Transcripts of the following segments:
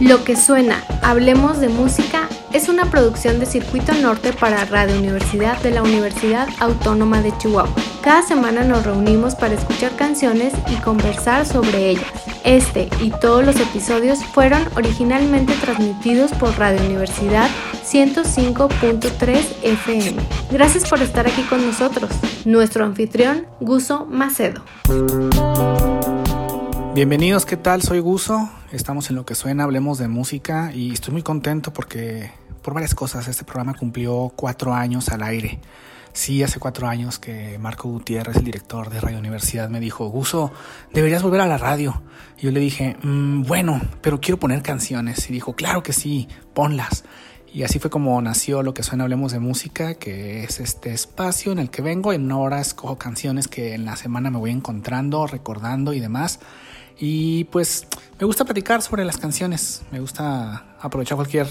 Lo que suena, Hablemos de Música, es una producción de Circuito Norte para Radio Universidad de la Universidad Autónoma de Chihuahua. Cada semana nos reunimos para escuchar canciones y conversar sobre ellas. Este y todos los episodios fueron originalmente transmitidos por Radio Universidad 105.3 FM. Gracias por estar aquí con nosotros. Nuestro anfitrión, Guso Macedo. Bienvenidos, ¿qué tal? Soy Guso. Estamos en lo que suena, hablemos de música y estoy muy contento porque por varias cosas este programa cumplió cuatro años al aire. Sí, hace cuatro años que Marco Gutiérrez, el director de Radio Universidad, me dijo, Guso, deberías volver a la radio. Y yo le dije, mm, bueno, pero quiero poner canciones. Y dijo, claro que sí, ponlas. Y así fue como nació lo que suena Hablemos de Música, que es este espacio en el que vengo. En una hora escojo canciones que en la semana me voy encontrando, recordando y demás. Y pues me gusta platicar sobre las canciones, me gusta aprovechar cualquier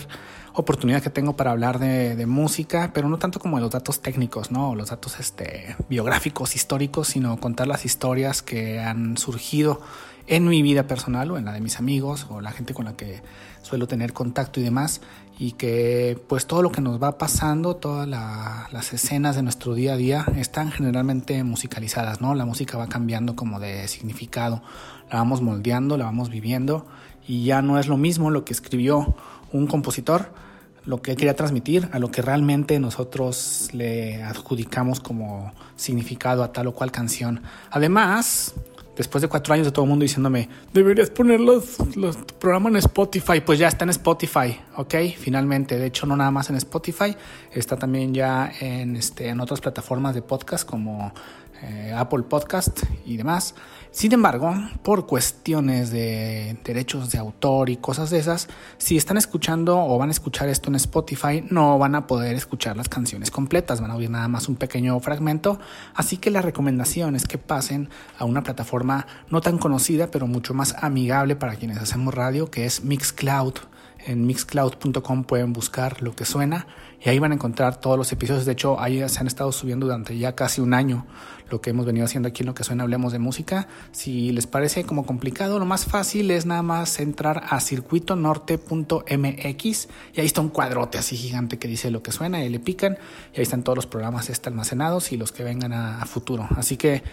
oportunidad que tengo para hablar de, música, pero no tanto como de los datos técnicos, ¿no? Los datos este, biográficos, históricos, sino contar las historias que han surgido en mi vida personal o en la de mis amigos o la gente con la que suelo tener contacto y demás y que pues todo lo que nos va pasando, todas las escenas de nuestro día a día están generalmente musicalizadas, ¿no? La música va cambiando como de significado, la vamos moldeando, la vamos viviendo y ya no es lo mismo lo que escribió un compositor, lo que él quería transmitir, a lo que realmente nosotros le adjudicamos como significado a tal o cual canción. Además, después de cuatro años de todo el mundo diciéndome, deberías poner los, los programas en Spotify, pues ya está en Spotify, ¿ok? Finalmente, de hecho no nada más en Spotify, está también ya en, este, en otras plataformas de podcast como eh, Apple Podcast y demás. Sin embargo, por cuestiones de derechos de autor y cosas de esas, si están escuchando o van a escuchar esto en Spotify, no van a poder escuchar las canciones completas, van a oír nada más un pequeño fragmento. Así que la recomendación es que pasen a una plataforma no tan conocida, pero mucho más amigable para quienes hacemos radio, que es Mixcloud. En mixcloud.com pueden buscar lo que suena y ahí van a encontrar todos los episodios. De hecho, ahí se han estado subiendo durante ya casi un año lo que hemos venido haciendo aquí en lo que suena Hablemos de Música. Si les parece como complicado, lo más fácil es nada más entrar a circuitonorte.mx y ahí está un cuadrote así gigante que dice lo que suena y le pican y ahí están todos los programas este almacenados y los que vengan a, a futuro. Así que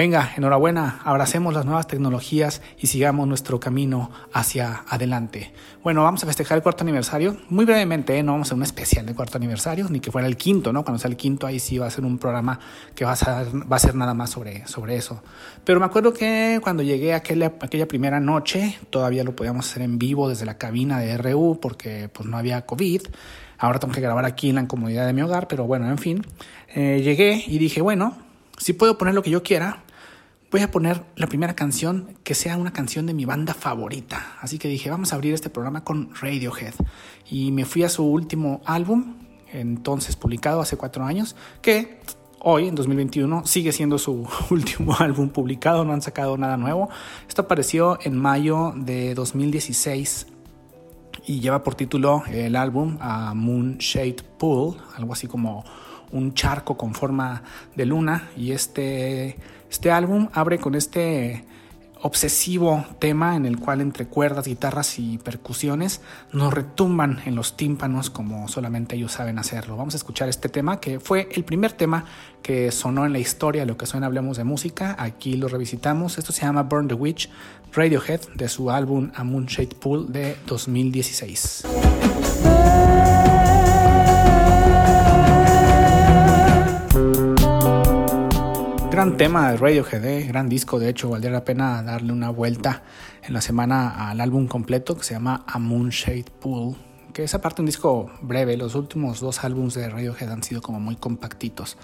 Venga, enhorabuena, abracemos las nuevas tecnologías y sigamos nuestro camino hacia adelante. Bueno, vamos a festejar el cuarto aniversario. Muy brevemente, ¿eh? no vamos a hacer un especial de cuarto aniversario, ni que fuera el quinto, ¿no? Cuando sea el quinto, ahí sí va a ser un programa que va a ser, nada más sobre, sobre eso. Pero me acuerdo que cuando llegué aquella, aquella primera noche, todavía lo podíamos hacer en vivo desde la cabina de RU porque pues no había COVID. Ahora tengo que grabar aquí en la incomodidad de mi hogar, pero bueno, en fin. Eh, llegué y dije, bueno, si puedo poner lo que yo quiera, voy a poner la primera canción que sea una canción de mi banda favorita. Así que dije, vamos a abrir este programa con Radiohead. Y me fui a su último álbum, entonces publicado hace cuatro años, que hoy, en 2021, sigue siendo su último álbum publicado, no han sacado nada nuevo. Esto apareció en mayo de 2016 y lleva por título el álbum a Moonshade Pool, algo así como un charco con forma de luna y este, este álbum abre con este obsesivo tema en el cual entre cuerdas, guitarras y percusiones nos retumban en los tímpanos como solamente ellos saben hacerlo. Vamos a escuchar este tema que fue el primer tema que sonó en la historia, lo que suena Hablemos de Música. Aquí lo revisitamos. Esto se llama Burn the Witch, Radiohead, de su álbum A Moonshade Pool de 2016. Gran tema de Radiohead, ¿eh? gran disco, de hecho, valdría la pena darle una vuelta en la semana al álbum completo que se llama A Moonshade Pool, que es aparte un disco breve, los últimos dos álbumes de Radiohead han sido como muy compactitos.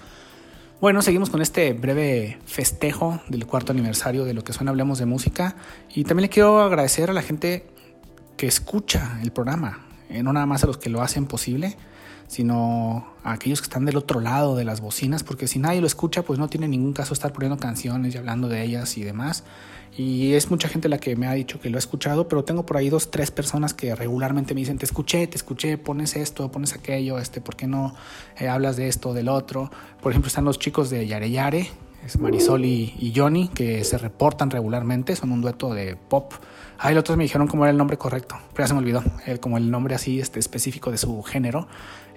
Bueno, seguimos con este breve festejo del cuarto aniversario de lo que suena Hablemos de Música y también le quiero agradecer a la gente que escucha el programa, eh, no nada más a los que lo hacen posible, sino a aquellos que están del otro lado de las bocinas, porque si nadie lo escucha, pues no tiene ningún caso estar poniendo canciones y hablando de ellas y demás. Y es mucha gente la que me ha dicho que lo ha escuchado, pero tengo por ahí dos, tres personas que regularmente me dicen, te escuché, te escuché, pones esto, pones aquello, este, ¿por qué no eh, hablas de esto del otro? Por ejemplo, están los chicos de Yare Yare, es Marisol y, Johnny, que se reportan regularmente, son un dueto de pop. Ah, los otros me dijeron cómo era el nombre correcto, pero ya se me olvidó, eh, como el nombre así este, específico de su género.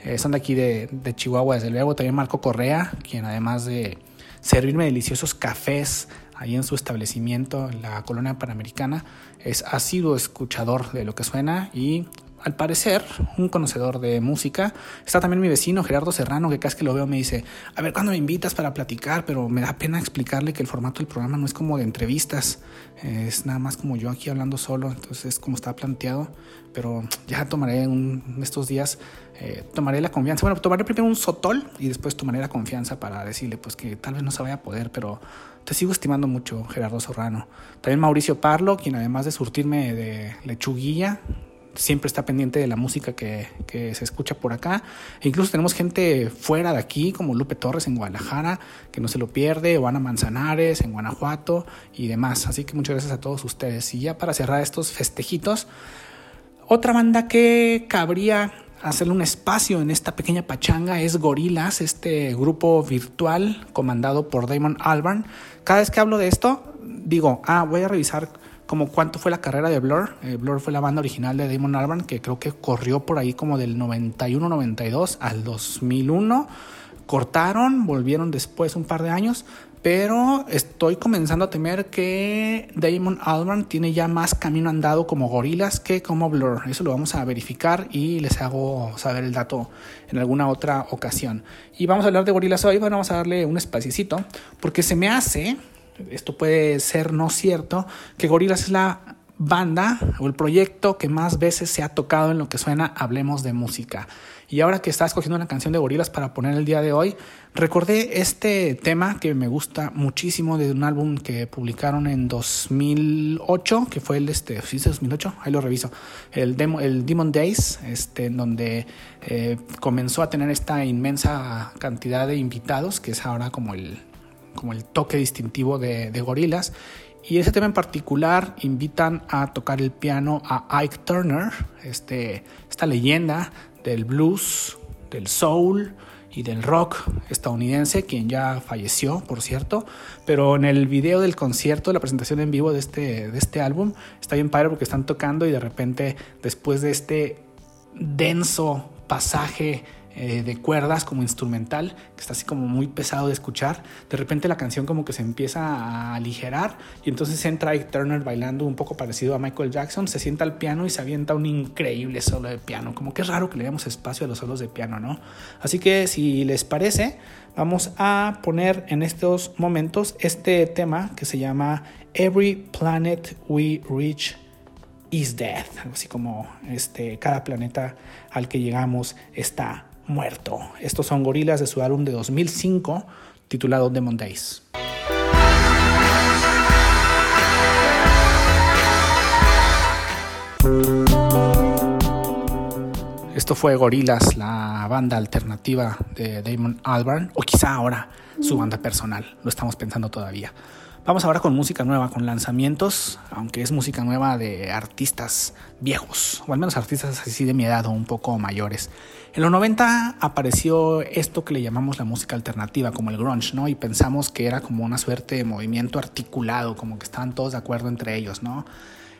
Eh, son de aquí de, de, Chihuahua, desde luego. También Marco Correa, quien además de servirme deliciosos cafés ahí en su establecimiento, en la colonia panamericana, es asiduo escuchador de lo que suena y al parecer, un conocedor de música. Está también mi vecino Gerardo Serrano, que casi que lo veo me dice, a ver, ¿cuándo me invitas para platicar? Pero me da pena explicarle que el formato del programa no es como de entrevistas, es nada más como yo aquí hablando solo, entonces es como está planteado, pero ya tomaré estos días, eh, tomaré la confianza. Bueno, tomaré primero un sotol y después tomaré la confianza para decirle pues que tal vez no se vaya a poder, pero te sigo estimando mucho, Gerardo Serrano. También Mauricio Parlo, quien además de surtirme de lechuguilla, siempre está pendiente de la música que, se escucha por acá. E incluso tenemos gente fuera de aquí, como Lupe Torres en Guadalajara, que no se lo pierde, o Ana Manzanares en Guanajuato y demás. Así que muchas gracias a todos ustedes. Y ya para cerrar estos festejitos, otra banda que cabría hacerle un espacio en esta pequeña pachanga es Gorilas, este grupo virtual comandado por Damon Albarn. Cada vez que hablo de esto, digo, ah, voy a revisar como cuánto fue la carrera de Blur. Eh, Blur fue la banda original de Damon Albarn que creo que corrió por ahí como del 91-92 al 2001. Cortaron, volvieron después un par de años, pero estoy comenzando a temer que Damon Albarn tiene ya más camino andado como gorilas que como Blur. Eso lo vamos a verificar y les hago saber el dato en alguna otra ocasión. Y vamos a hablar de gorilas hoy, bueno, vamos a darle un espacito, porque se me hace esto puede ser no cierto, que Gorillaz es la banda o el proyecto que más veces se ha tocado en lo que suena Hablemos de Música. Y ahora que estaba escogiendo una canción de Gorillaz para poner el día de hoy, recordé este tema que me gusta muchísimo de un álbum que publicaron en 2008, que fue el este, ¿sí 2008? Ahí lo reviso. El, demo, el Demon Days, este, en donde eh, comenzó a tener esta inmensa cantidad de invitados, que es ahora como el como el toque distintivo de, de Gorilas. Y ese tema en particular invitan a tocar el piano a Ike Turner, este, esta leyenda del blues, del soul y del rock estadounidense, quien ya falleció, por cierto. Pero en el video del concierto, la presentación en vivo de este, de este álbum, está bien padre porque están tocando y de repente, después de este denso pasaje eh, de cuerdas como instrumental, que está así como muy pesado de escuchar. De repente la canción como que se empieza a aligerar y entonces entra Ike Turner bailando un poco parecido a Michael Jackson, se sienta al piano y se avienta un increíble solo de piano. Como que es raro que le demos espacio a los solos de piano, ¿no? Así que si les parece, vamos a poner en estos momentos este tema que se llama Every Planet We Reach is algo así como este, cada planeta al que llegamos está muerto. Estos son gorilas de su álbum de 2005 titulado Demon Days. Esto fue Gorilas, la banda alternativa de Damon Albarn, o quizá ahora su banda personal, lo estamos pensando todavía. Vamos ahora con música nueva, con lanzamientos, aunque es música nueva de artistas viejos, o al menos artistas así de mi edad o un poco mayores. En los 90 apareció esto que le llamamos la música alternativa, como el grunge, ¿no? Y pensamos que era como una suerte de movimiento articulado, como que estaban todos de acuerdo entre ellos, ¿no?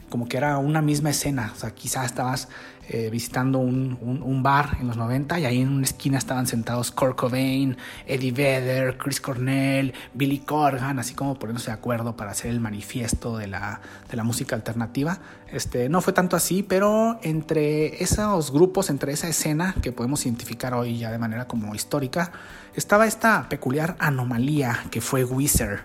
Como que era una misma escena. O sea, quizás estabas eh, visitando un, un, bar en los 90 y ahí en una esquina estaban sentados Kurt Cobain, Eddie Vedder, Chris Cornell, Billy Corgan, así como poniéndose de acuerdo para hacer el manifiesto de la, de la música alternativa. Este, no fue tanto así, pero entre esos grupos, entre esa escena que podemos identificar hoy ya de manera como histórica, estaba esta peculiar anomalía que fue Wizard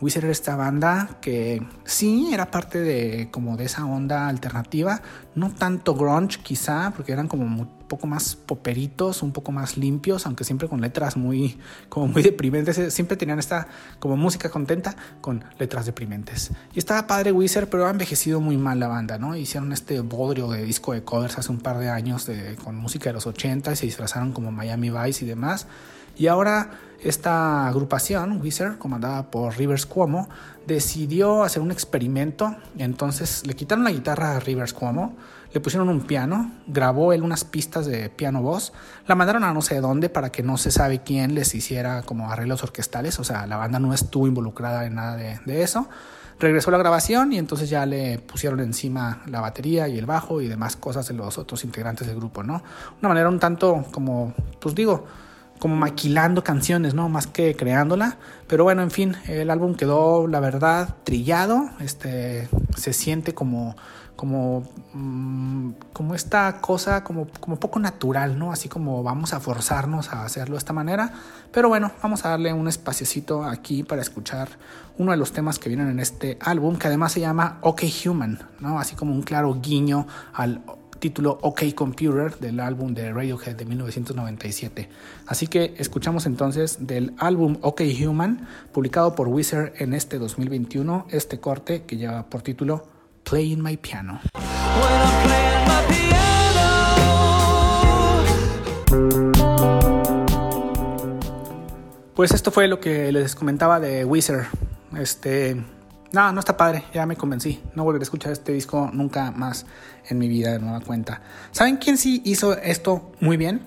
Wizard era esta banda que sí era parte de como de esa onda alternativa, no tanto grunge quizá, porque eran como un poco más poperitos, un poco más limpios, aunque siempre con letras muy como muy deprimentes, siempre tenían esta como música contenta con letras deprimentes. Y estaba padre Wizard, pero ha envejecido muy mal la banda, ¿no? Hicieron este bodrio de disco de covers hace un par de años de, con música de los 80 y se disfrazaron como Miami Vice y demás. Y ahora esta agrupación, Wizard, comandada por Rivers Cuomo, decidió hacer un experimento. Entonces le quitaron la guitarra a Rivers Cuomo, le pusieron un piano, grabó él unas pistas de piano voz, la mandaron a no sé dónde para que no se sabe quién les hiciera como arreglos orquestales, o sea, la banda no estuvo involucrada en nada de, de eso. Regresó la grabación y entonces ya le pusieron encima la batería y el bajo y demás cosas de los otros integrantes del grupo, ¿no? Una manera un tanto como, pues digo, como maquilando canciones, ¿no? Más que creándola. Pero bueno, en fin, el álbum quedó, la verdad, trillado. Este, se siente como como, mm, como esta cosa como, como poco natural, ¿no? Así como vamos a forzarnos a hacerlo de esta manera. Pero bueno, vamos a darle un espaciocito aquí para escuchar uno de los temas que vienen en este álbum, que además se llama OK Human, ¿no? Así como un claro guiño al título OK Computer del álbum de Radiohead de 1997. Así que escuchamos entonces del álbum OK Human, publicado por Wizard en este 2021, este corte que lleva por título Playing My Piano. Pues esto fue lo que les comentaba de Wizard. Este, no, no está padre, ya me convencí. No volveré a escuchar este disco nunca más en mi vida de nueva cuenta. ¿Saben quién sí hizo esto muy bien?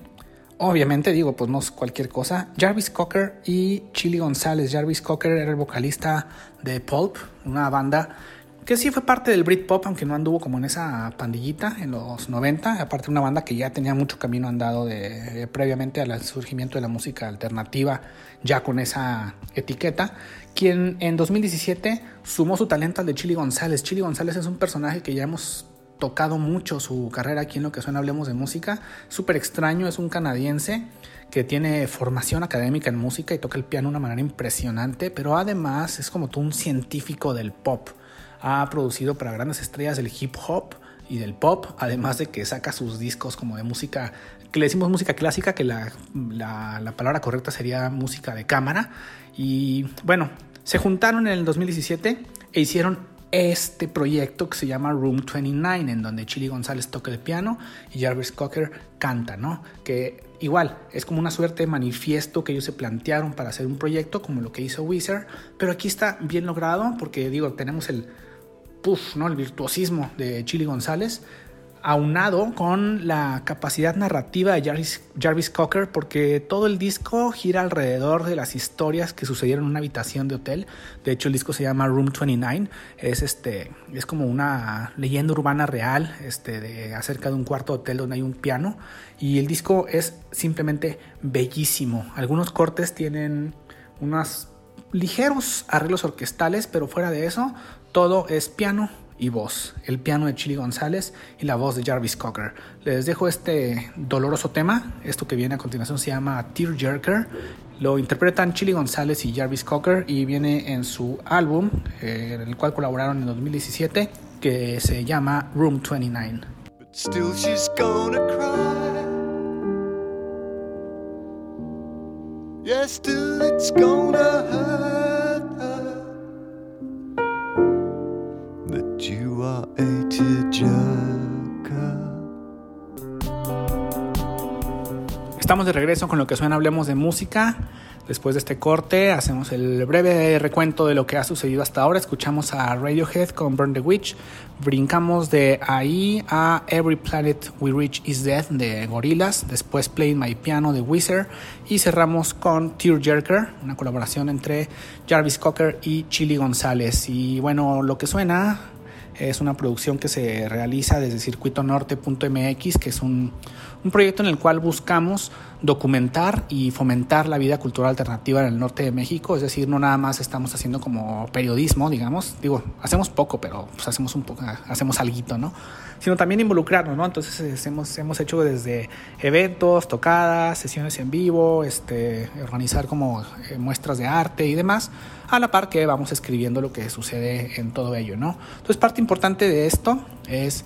Obviamente, digo, pues no es cualquier cosa. Jarvis Cocker y Chili González. Jarvis Cocker era el vocalista de Pulp, una banda que sí fue parte del Britpop, aunque no anduvo como en esa pandillita en los 90, aparte una banda que ya tenía mucho camino andado de, previamente al surgimiento de la música alternativa, ya con esa etiqueta, quien en 2017 sumó su talento al de Chili González. Chili González es un personaje que ya hemos tocado mucho su carrera aquí en lo que suena Hablemos de Música, súper extraño, es un canadiense que tiene formación académica en música y toca el piano de una manera impresionante, pero además es como todo un científico del pop ha producido para grandes estrellas del hip hop y del pop, además de que saca sus discos como de música, que le decimos música clásica, que la, la, palabra correcta sería música de cámara. Y bueno, se juntaron en el 2017 e hicieron este proyecto que se llama Room 29, en donde Chili González toca el piano y Jarvis Cocker canta, ¿no? Que igual es como una suerte de manifiesto que ellos se plantearon para hacer un proyecto como lo que hizo Wizard, pero aquí está bien logrado porque digo, tenemos el puff, ¿no? el virtuosismo de Chili González, aunado con la capacidad narrativa de Jarvis, Cocker, porque todo el disco gira alrededor de las historias que sucedieron en una habitación de hotel. De hecho, el disco se llama Room 29. Es, este, es como una leyenda urbana real este, de, acerca de un cuarto de hotel donde hay un piano. Y el disco es simplemente bellísimo. Algunos cortes tienen unos ligeros arreglos orquestales, pero fuera de eso, todo es piano y voz. El piano de Chili González y la voz de Jarvis Cocker. Les dejo este doloroso tema. Esto que viene a continuación se llama Tear Jerker. Lo interpretan Chili González y Jarvis Cocker y viene en su álbum, eh, en el cual colaboraron en 2017, que se llama Room 29. still she's gonna cry. still it's gonna hurt. Estamos de regreso con lo que suena Hablemos de Música. Después de este corte, hacemos el breve recuento de lo que ha sucedido hasta ahora. Escuchamos a Radiohead con Burn the Witch. Brincamos de ahí a Every Planet We Reach Is Dead de Gorillaz. Después Playing My Piano de Wizard. Y cerramos con Tearjerker, una colaboración entre Jarvis Cocker y Chili González. Y bueno, lo que suena es una producción que se realiza desde circuitonorte.mx, que es un, un, proyecto en el cual buscamos documentar y fomentar la vida cultural alternativa en el norte de México. Es decir, no nada más estamos haciendo como periodismo, digamos. Digo, hacemos poco, pero pues hacemos un poco, hacemos algo, ¿no? Sino también involucrarnos, ¿no? Entonces hemos, hemos hecho desde eventos, tocadas, sesiones en vivo, este, organizar como eh, muestras de arte y demás a la par que vamos escribiendo lo que sucede en todo ello, ¿no? Entonces parte importante de esto es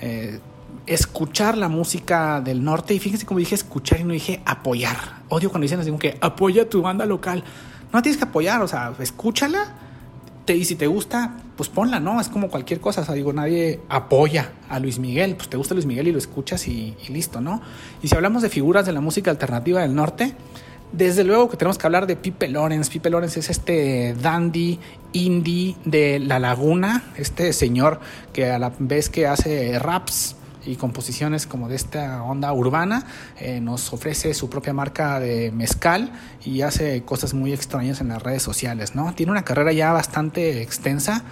eh, escuchar la música del norte y fíjense como dije escuchar y no dije apoyar. Odio cuando dicen así como que apoya tu banda local. No tienes que apoyar, o sea, escúchala te, y si te gusta, pues ponla, ¿no? Es como cualquier cosa, o sea, digo, nadie apoya a Luis Miguel, pues te gusta Luis Miguel y lo escuchas y, listo, ¿no? Y si hablamos de figuras de la música alternativa del norte, Desde luego que tenemos que hablar de Pipe Lawrence. Pipe Lawrence es este dandy indie de La Laguna, este señor que a la vez que hace raps y composiciones como de esta onda urbana, eh, nos ofrece su propia marca de mezcal y hace cosas muy extrañas en las redes sociales, ¿no? Tiene una carrera ya bastante extensa.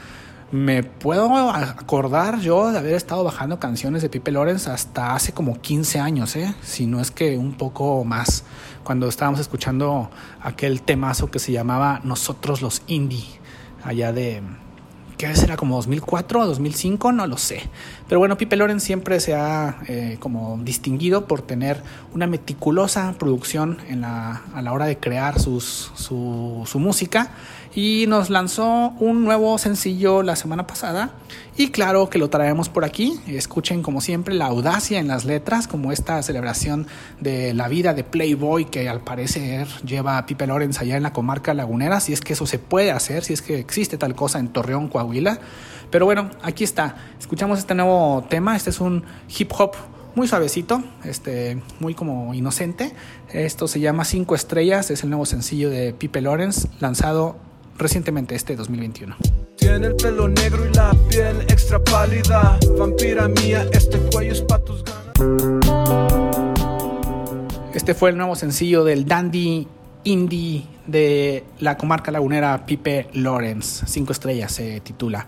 Me puedo acordar yo de haber estado bajando canciones de Pipe Lorenz hasta hace como 15 años, ¿eh? si no es que un poco más, cuando estábamos escuchando aquel temazo que se llamaba Nosotros los Indie, allá de, ¿qué será? Como 2004 o 2005, no lo sé. Pero bueno, Pipe Loren siempre se ha eh, como distinguido por tener una meticulosa producción en la, a la hora de crear sus, su, su música y nos lanzó un nuevo sencillo la semana pasada y claro que lo traemos por aquí. Escuchen como siempre la audacia en las letras, como esta celebración de la vida de Playboy que al parecer lleva a Pipe Lorenz allá en la comarca lagunera, si es que eso se puede hacer, si es que existe tal cosa en Torreón, Coahuila. Pero bueno, aquí está. Escuchamos este nuevo tema. Este es un hip hop muy suavecito, este, muy como inocente. Esto se llama Cinco Estrellas, es el nuevo sencillo de Pipe Lorenz, lanzado recientemente este 2021. Tiene el pelo negro y la piel extra pálida. Vampira mía, este cuello es pa' tus ganas. Este fue el nuevo sencillo del dandy indie de la comarca lagunera Pipe Lawrence. Cinco estrellas se titula.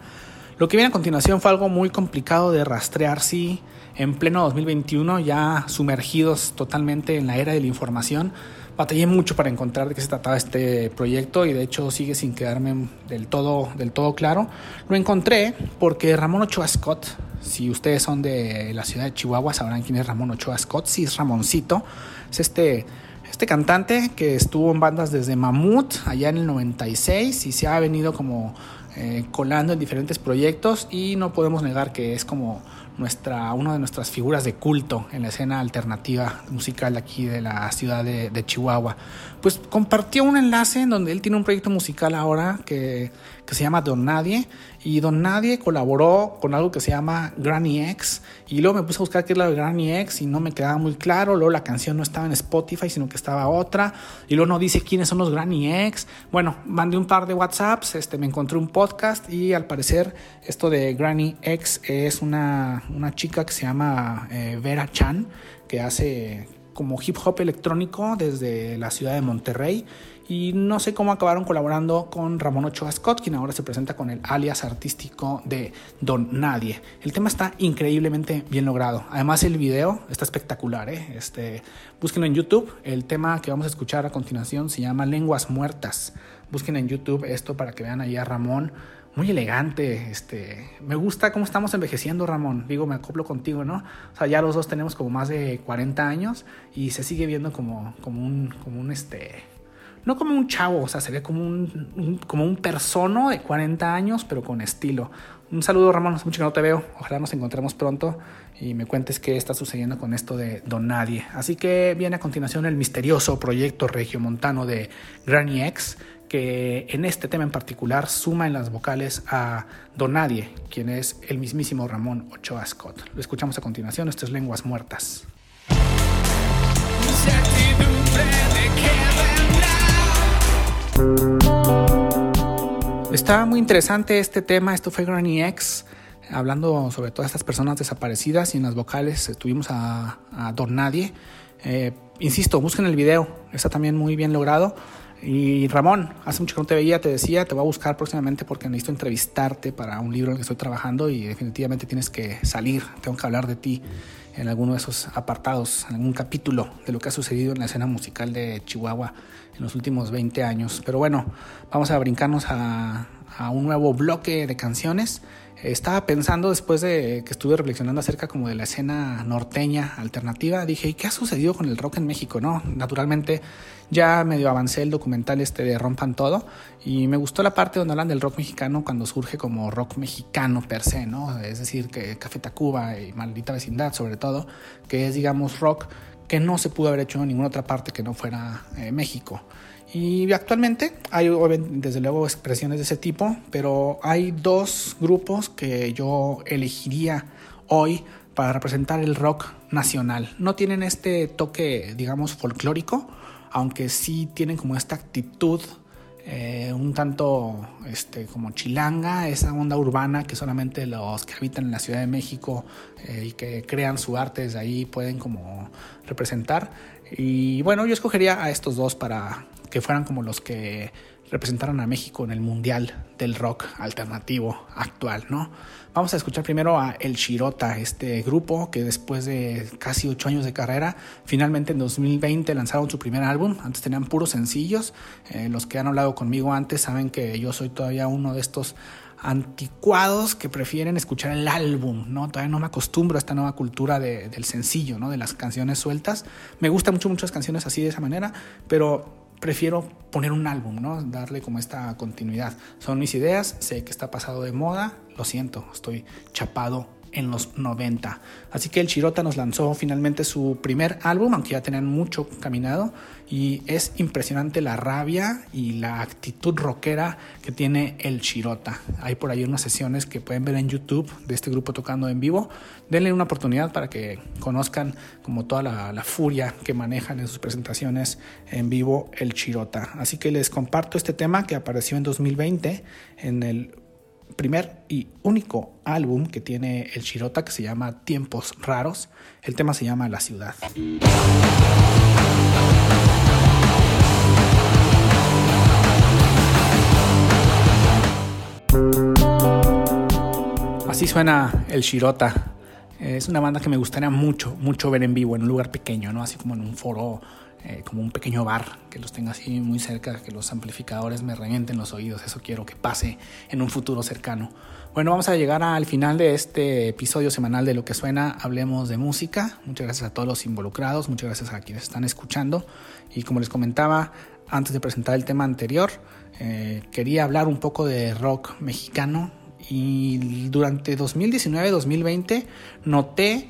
Lo que viene a continuación fue algo muy complicado de rastrear, sí, en pleno 2021, ya sumergidos totalmente en la era de la información batallé mucho para encontrar de qué se trataba este proyecto y de hecho sigue sin quedarme del todo, del todo claro. Lo encontré porque Ramón Ochoa Scott, si ustedes son de la ciudad de Chihuahua sabrán quién es Ramón Ochoa Scott, sí es Ramoncito, es este, este cantante que estuvo en bandas desde Mamut allá en el 96 y se ha venido como eh, colando en diferentes proyectos y no podemos negar que es como nuestra, una de nuestras figuras de culto en la escena alternativa musical aquí de la ciudad de, Chihuahua. Pues compartió un enlace en donde él tiene un proyecto musical ahora que, que se llama Don Nadie y Don Nadie colaboró con algo que se llama Granny X y luego me puse a buscar qué es la de Granny X y no me quedaba muy claro, luego la canción no estaba en Spotify sino que estaba otra y luego no dice quiénes son los Granny X. Bueno, mandé un par de WhatsApps, este, me encontré un podcast y al parecer esto de Granny X es una, una chica que se llama eh, Vera Chan que hace como hip hop electrónico desde la ciudad de Monterrey y no sé cómo acabaron colaborando con Ramón Ochoa Scott, quien ahora se presenta con el alias artístico de Don Nadie. El tema está increíblemente bien logrado. Además el video está espectacular. ¿eh? Este, búsquenlo en YouTube. El tema que vamos a escuchar a continuación se llama Lenguas Muertas. Busquen en YouTube esto para que vean ahí a Ramón muy elegante. Este, me gusta cómo estamos envejeciendo, Ramón. Digo, me acoplo contigo, ¿no? O sea, ya los dos tenemos como más de 40 años y se sigue viendo como, como un, como un, este, no como un chavo, o sea, se ve como un, un, como un de 40 años, pero con estilo. Un saludo, Ramón, hace mucho que no te veo. Ojalá nos encontremos pronto y me cuentes qué está sucediendo con esto de Don Nadie. Así que viene a continuación el misterioso proyecto regiomontano de Granny X, que en este tema en particular suma en las vocales a Don Nadie, quien es el mismísimo Ramón Ochoa Scott. Lo escuchamos a continuación, esto es Lenguas Muertas. Está muy interesante este tema, esto fue Granny X, hablando sobre todas estas personas desaparecidas y en las vocales tuvimos a, a Don Nadie. Eh, insisto, busquen el video, está también muy bien logrado. Y Ramón, hace mucho que no te veía, te decía, te voy a buscar próximamente porque necesito entrevistarte para un libro en el que estoy trabajando y definitivamente tienes que salir, tengo que hablar de ti en alguno de esos apartados, en algún capítulo de lo que ha sucedido en la escena musical de Chihuahua en los últimos 20 años. Pero bueno, vamos a brincarnos a, a un nuevo bloque de canciones. Estaba pensando después de que estuve reflexionando acerca como de la escena norteña alternativa, dije, ¿y qué ha sucedido con el rock en México? No, naturalmente ya medio avancé el documental este de Rompan Todo y me gustó la parte donde hablan del rock mexicano cuando surge como rock mexicano per se, ¿no? Es decir, que Café Tacuba y Maldita Vecindad sobre todo, que es digamos rock que no se pudo haber hecho en ninguna otra parte que no fuera eh, México. Y actualmente hay desde luego expresiones de ese tipo, pero hay dos grupos que yo elegiría hoy para representar el rock nacional. No tienen este toque, digamos, folclórico, aunque sí tienen como esta actitud eh, un tanto este, como chilanga, esa onda urbana que solamente los que habitan en la Ciudad de México eh, y que crean su arte desde ahí pueden como representar. Y bueno, yo escogería a estos dos para que fueran como los que representaron a México en el Mundial del Rock Alternativo actual, ¿no? Vamos a escuchar primero a El Chirota, este grupo que después de casi ocho años de carrera, finalmente en 2020 lanzaron su primer álbum. Antes tenían puros sencillos. Eh, los que han hablado conmigo antes saben que yo soy todavía uno de estos anticuados que prefieren escuchar el álbum, ¿no? Todavía no me acostumbro a esta nueva cultura del sencillo, ¿no? De las canciones sueltas. Me gustan mucho muchas canciones así de esa manera, pero prefiero poner un álbum, ¿no? Darle como esta continuidad. Son mis ideas, sé que está pasado de moda, lo siento, estoy chapado en los 90. Así que el Chirota nos lanzó finalmente su primer álbum, aunque ya tenían mucho caminado, y es impresionante la rabia y la actitud rockera que tiene el Chirota. Hay por ahí unas sesiones que pueden ver en YouTube de este grupo tocando en vivo. Denle una oportunidad para que conozcan como toda la, furia que manejan en sus presentaciones en vivo el Chirota. Así que les comparto este tema que apareció en 2020 en el primer y único álbum que tiene el Shirota que se llama Tiempos Raros. El tema se llama La Ciudad. Así suena el Shirota. Es una banda que me gustaría mucho, mucho ver en vivo en un lugar pequeño, ¿no? Así como en un foro eh, como un pequeño bar que los tenga así muy cerca, que los amplificadores me revienten los oídos. Eso quiero que pase en un futuro cercano. Bueno, vamos a llegar al final de este episodio semanal de Lo que suena, hablemos de música. Muchas gracias a todos los involucrados, muchas gracias a quienes están escuchando. Y como les comentaba antes de presentar el tema anterior, eh, quería hablar un poco de rock mexicano. Y durante 2019-2020 noté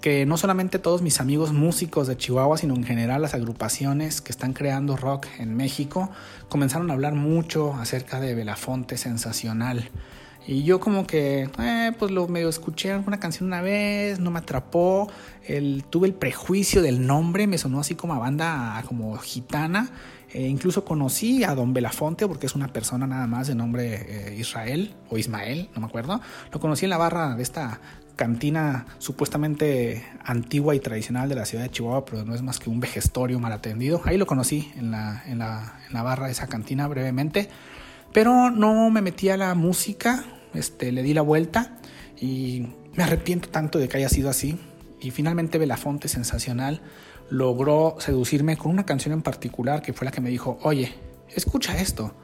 que no solamente todos mis amigos músicos de Chihuahua, sino en general las agrupaciones que están creando rock en México, comenzaron a hablar mucho acerca de Belafonte Sensacional. Y yo como que, eh, pues lo medio escuché alguna canción una vez, no me atrapó, el, tuve el prejuicio del nombre, me sonó así como a banda como gitana. E incluso conocí a Don Belafonte porque es una persona nada más de nombre eh, Israel o Ismael, no me acuerdo. Lo conocí en la barra de esta cantina supuestamente antigua y tradicional de la ciudad de Chihuahua, pero no es más que un vejestorio mal atendido. Ahí lo conocí en la, en la, en la barra de esa cantina brevemente, pero no me metí a la música, este, le di la vuelta y me arrepiento tanto de que haya sido así. Y finalmente Belafonte, sensacional, logró seducirme con una canción en particular que fue la que me dijo, oye, escucha esto,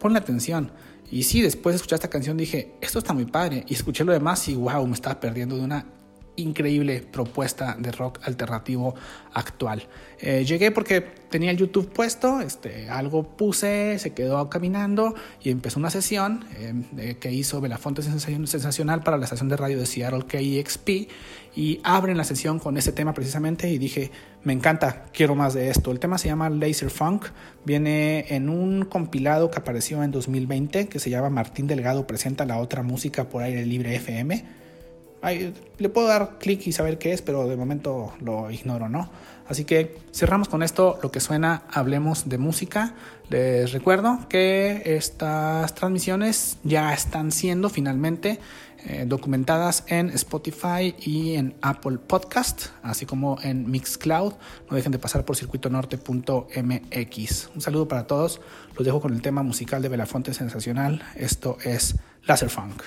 ponle atención. Y sí, después de escuchar esta canción dije, esto está muy padre. Y escuché lo demás y wow, me estaba perdiendo de una increíble propuesta de rock alternativo actual. Eh, llegué porque tenía el YouTube puesto, este, algo puse, se quedó caminando y empezó una sesión eh, que hizo Belafonte Sensacional para la estación de radio de Seattle KEXP y abren la sesión con ese tema precisamente y dije, me encanta, quiero más de esto. El tema se llama Laser Funk, viene en un compilado que apareció en 2020 que se llama Martín Delgado presenta la otra música por aire libre FM le puedo dar clic y saber qué es, pero de momento lo ignoro, ¿no? Así que cerramos con esto lo que suena, hablemos de música. Les recuerdo que estas transmisiones ya están siendo finalmente eh, documentadas en Spotify y en Apple Podcast, así como en Mixcloud. No dejen de pasar por circuitonorte.mx. Un saludo para todos. Los dejo con el tema musical de Belafonte Sensacional. Esto es Laser Funk.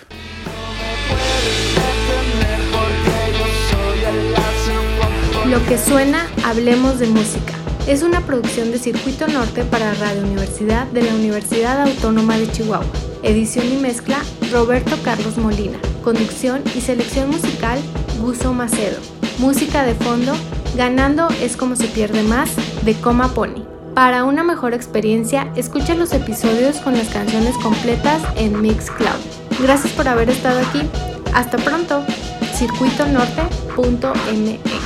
Lo que suena, hablemos de música. Es una producción de Circuito Norte para Radio Universidad de la Universidad Autónoma de Chihuahua. Edición y mezcla, Roberto Carlos Molina. Conducción y selección musical, Guso Macedo. Música de fondo, Ganando es como se pierde más, de Coma Pony. Para una mejor experiencia, escucha los episodios con las canciones completas en Mixcloud. Gracias por haber estado aquí. Hasta pronto. circuitonorte.mx